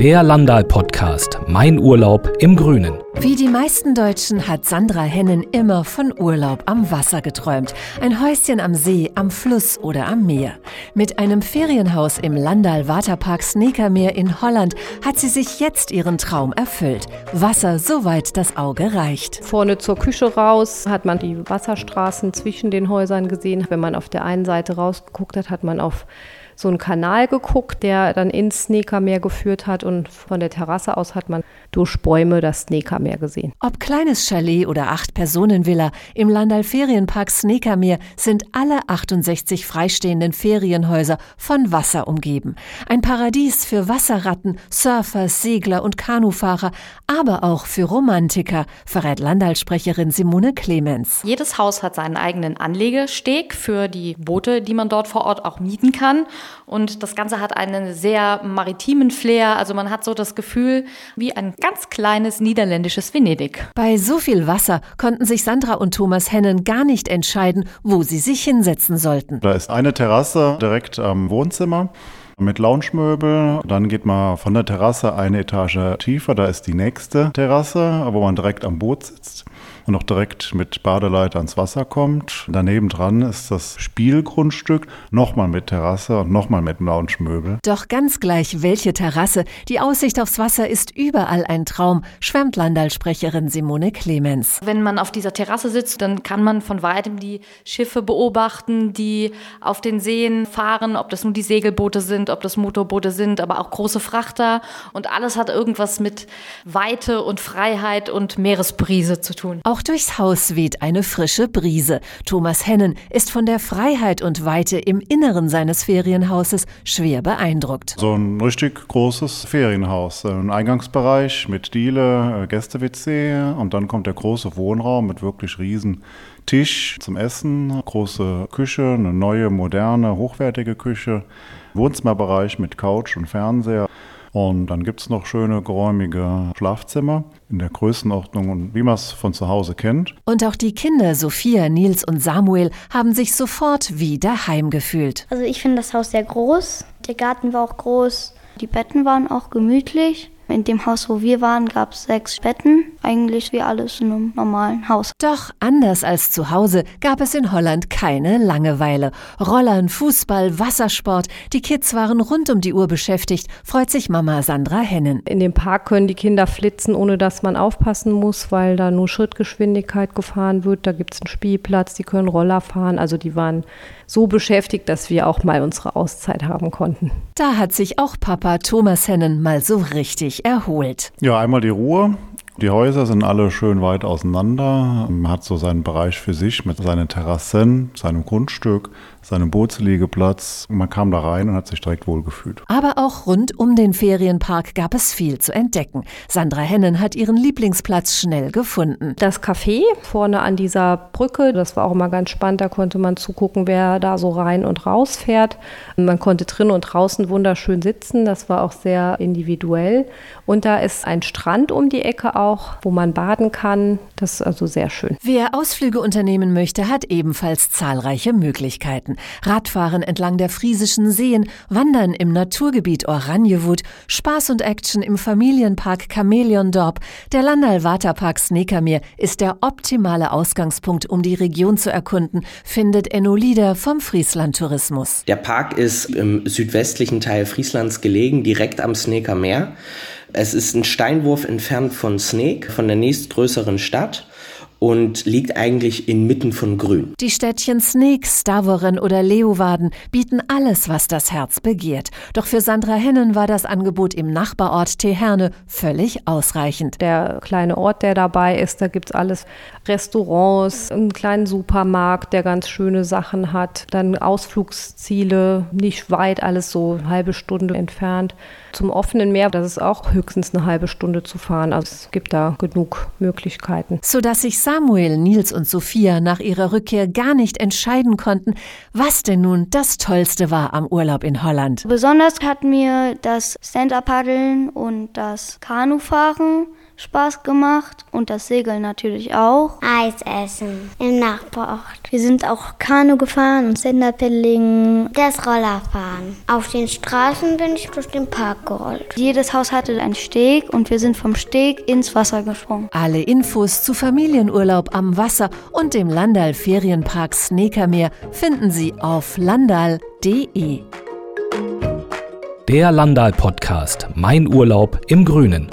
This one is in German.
Der Landal-Podcast Mein Urlaub im Grünen. Wie die meisten Deutschen hat Sandra Hennen immer von Urlaub am Wasser geträumt. Ein Häuschen am See, am Fluss oder am Meer. Mit einem Ferienhaus im Landal Waterpark Sneakermeer in Holland hat sie sich jetzt ihren Traum erfüllt. Wasser, soweit das Auge reicht. Vorne zur Küche raus hat man die Wasserstraßen zwischen den Häusern gesehen. Wenn man auf der einen Seite rausgeguckt hat, hat man auf so einen Kanal geguckt, der dann ins Sneakermeer geführt hat und von der Terrasse aus hat man durch Bäume das Sneakermeer gesehen. Ob kleines Chalet oder Acht-Personen-Villa, im Landal Ferienpark Sneakermeer sind alle 68 freistehenden Ferienhäuser von Wasser umgeben. Ein Paradies für Wasserratten, Surfer, Segler und Kanufahrer, aber auch für Romantiker, verrät Landalsprecherin Simone Clemens. Jedes Haus hat seinen eigenen Anlegesteg für die Boote, die man dort vor Ort auch mieten kann. Und das Ganze hat einen sehr maritimen Flair. Also man hat so das Gefühl wie ein ganz kleines niederländisches Venedig. Bei so viel Wasser konnten sich Sandra und Thomas Hennen gar nicht entscheiden, wo sie sich hinsetzen sollten. Da ist eine Terrasse direkt am Wohnzimmer mit Loungemöbel. Dann geht man von der Terrasse eine Etage tiefer, da ist die nächste Terrasse, wo man direkt am Boot sitzt und auch direkt mit Badeleiter ans Wasser kommt. Daneben dran ist das Spielgrundstück, nochmal mit Terrasse und nochmal mit Loungemöbel. Doch ganz gleich welche Terrasse, die Aussicht aufs Wasser ist überall ein Traum, schwärmt Landalsprecherin Simone Clemens. Wenn man auf dieser Terrasse sitzt, dann kann man von weitem die Schiffe beobachten, die auf den Seen fahren, ob das nun die Segelboote sind, ob das Motorboote sind, aber auch große Frachter und alles hat irgendwas mit Weite und Freiheit und Meeresbrise zu tun. Auch durchs Haus weht eine frische Brise. Thomas Hennen ist von der Freiheit und Weite im Inneren seines Ferienhauses schwer beeindruckt. So ein richtig großes Ferienhaus. Ein Eingangsbereich mit Diele, äh, Gäste-WC und dann kommt der große Wohnraum mit wirklich riesen Tisch zum Essen, große Küche, eine neue, moderne, hochwertige Küche, Wohnzimmerbereich mit Couch und Fernseher. Und dann gibt es noch schöne, geräumige Schlafzimmer in der Größenordnung und wie man es von zu Hause kennt. Und auch die Kinder Sophia, Nils und Samuel haben sich sofort wie daheim gefühlt. Also ich finde das Haus sehr groß. Der Garten war auch groß. Die Betten waren auch gemütlich. In dem Haus, wo wir waren, gab es sechs Betten. Eigentlich wie alles in einem normalen Haus. Doch anders als zu Hause gab es in Holland keine Langeweile. Rollern, Fußball, Wassersport. Die Kids waren rund um die Uhr beschäftigt, freut sich Mama Sandra Hennen. In dem Park können die Kinder flitzen, ohne dass man aufpassen muss, weil da nur Schrittgeschwindigkeit gefahren wird. Da gibt es einen Spielplatz, die können Roller fahren. Also die waren so beschäftigt, dass wir auch mal unsere Auszeit haben konnten. Da hat sich auch Papa Thomas Hennen mal so richtig erholt. Ja, einmal die Ruhe. Die Häuser sind alle schön weit auseinander. Man hat so seinen Bereich für sich mit seinen Terrassen, seinem Grundstück, seinem Bootsliegeplatz. Man kam da rein und hat sich direkt wohlgefühlt. Aber auch rund um den Ferienpark gab es viel zu entdecken. Sandra Hennen hat ihren Lieblingsplatz schnell gefunden. Das Café vorne an dieser Brücke, das war auch immer ganz spannend. Da konnte man zugucken, wer da so rein und raus fährt. Man konnte drin und draußen wunderschön sitzen. Das war auch sehr individuell. Und da ist ein Strand um die Ecke auch, wo man baden kann. Das ist also sehr schön. Wer Ausflüge unternehmen möchte, hat ebenfalls zahlreiche Möglichkeiten. Radfahren entlang der friesischen Seen, Wandern im Naturgebiet Oranjewut, Spaß und Action im Familienpark Chamäleondorp. Der Landal Waterpark Snekermeer ist der optimale Ausgangspunkt, um die Region zu erkunden, findet Enno Lieder vom Friesland Tourismus. Der Park ist im südwestlichen Teil Frieslands gelegen, direkt am Snekermeer. Es ist ein Steinwurf entfernt von Sneek, von der nächstgrößeren Stadt und liegt eigentlich inmitten von Grün. Die Städtchen Sneek, Stavoren oder Leeuwarden bieten alles, was das Herz begehrt. Doch für Sandra Hennen war das Angebot im Nachbarort Teherne völlig ausreichend. Der kleine Ort, der dabei ist, da gibt's alles. Restaurants, einen kleinen Supermarkt, der ganz schöne Sachen hat. Dann Ausflugsziele, nicht weit, alles so eine halbe Stunde entfernt. Zum offenen Meer, das ist auch höchstens eine halbe Stunde zu fahren. Also es gibt da genug Möglichkeiten. Sodass sich Samuel, Nils und Sophia nach ihrer Rückkehr gar nicht entscheiden konnten, was denn nun das Tollste war am Urlaub in Holland. Besonders hat mir das Stand-Up-Paddeln und das Kanufahren Spaß gemacht und das Segeln natürlich auch. Eis essen im Nachbarort. Wir sind auch Kanu gefahren und Senderpelling. Das Rollerfahren. Auf den Straßen bin ich durch den Park gerollt. Jedes Haus hatte einen Steg und wir sind vom Steg ins Wasser gesprungen. Alle Infos zu Familienurlaub am Wasser und dem Landal Ferienpark Snekermeer finden Sie auf landal.de. Der Landal Podcast Mein Urlaub im Grünen.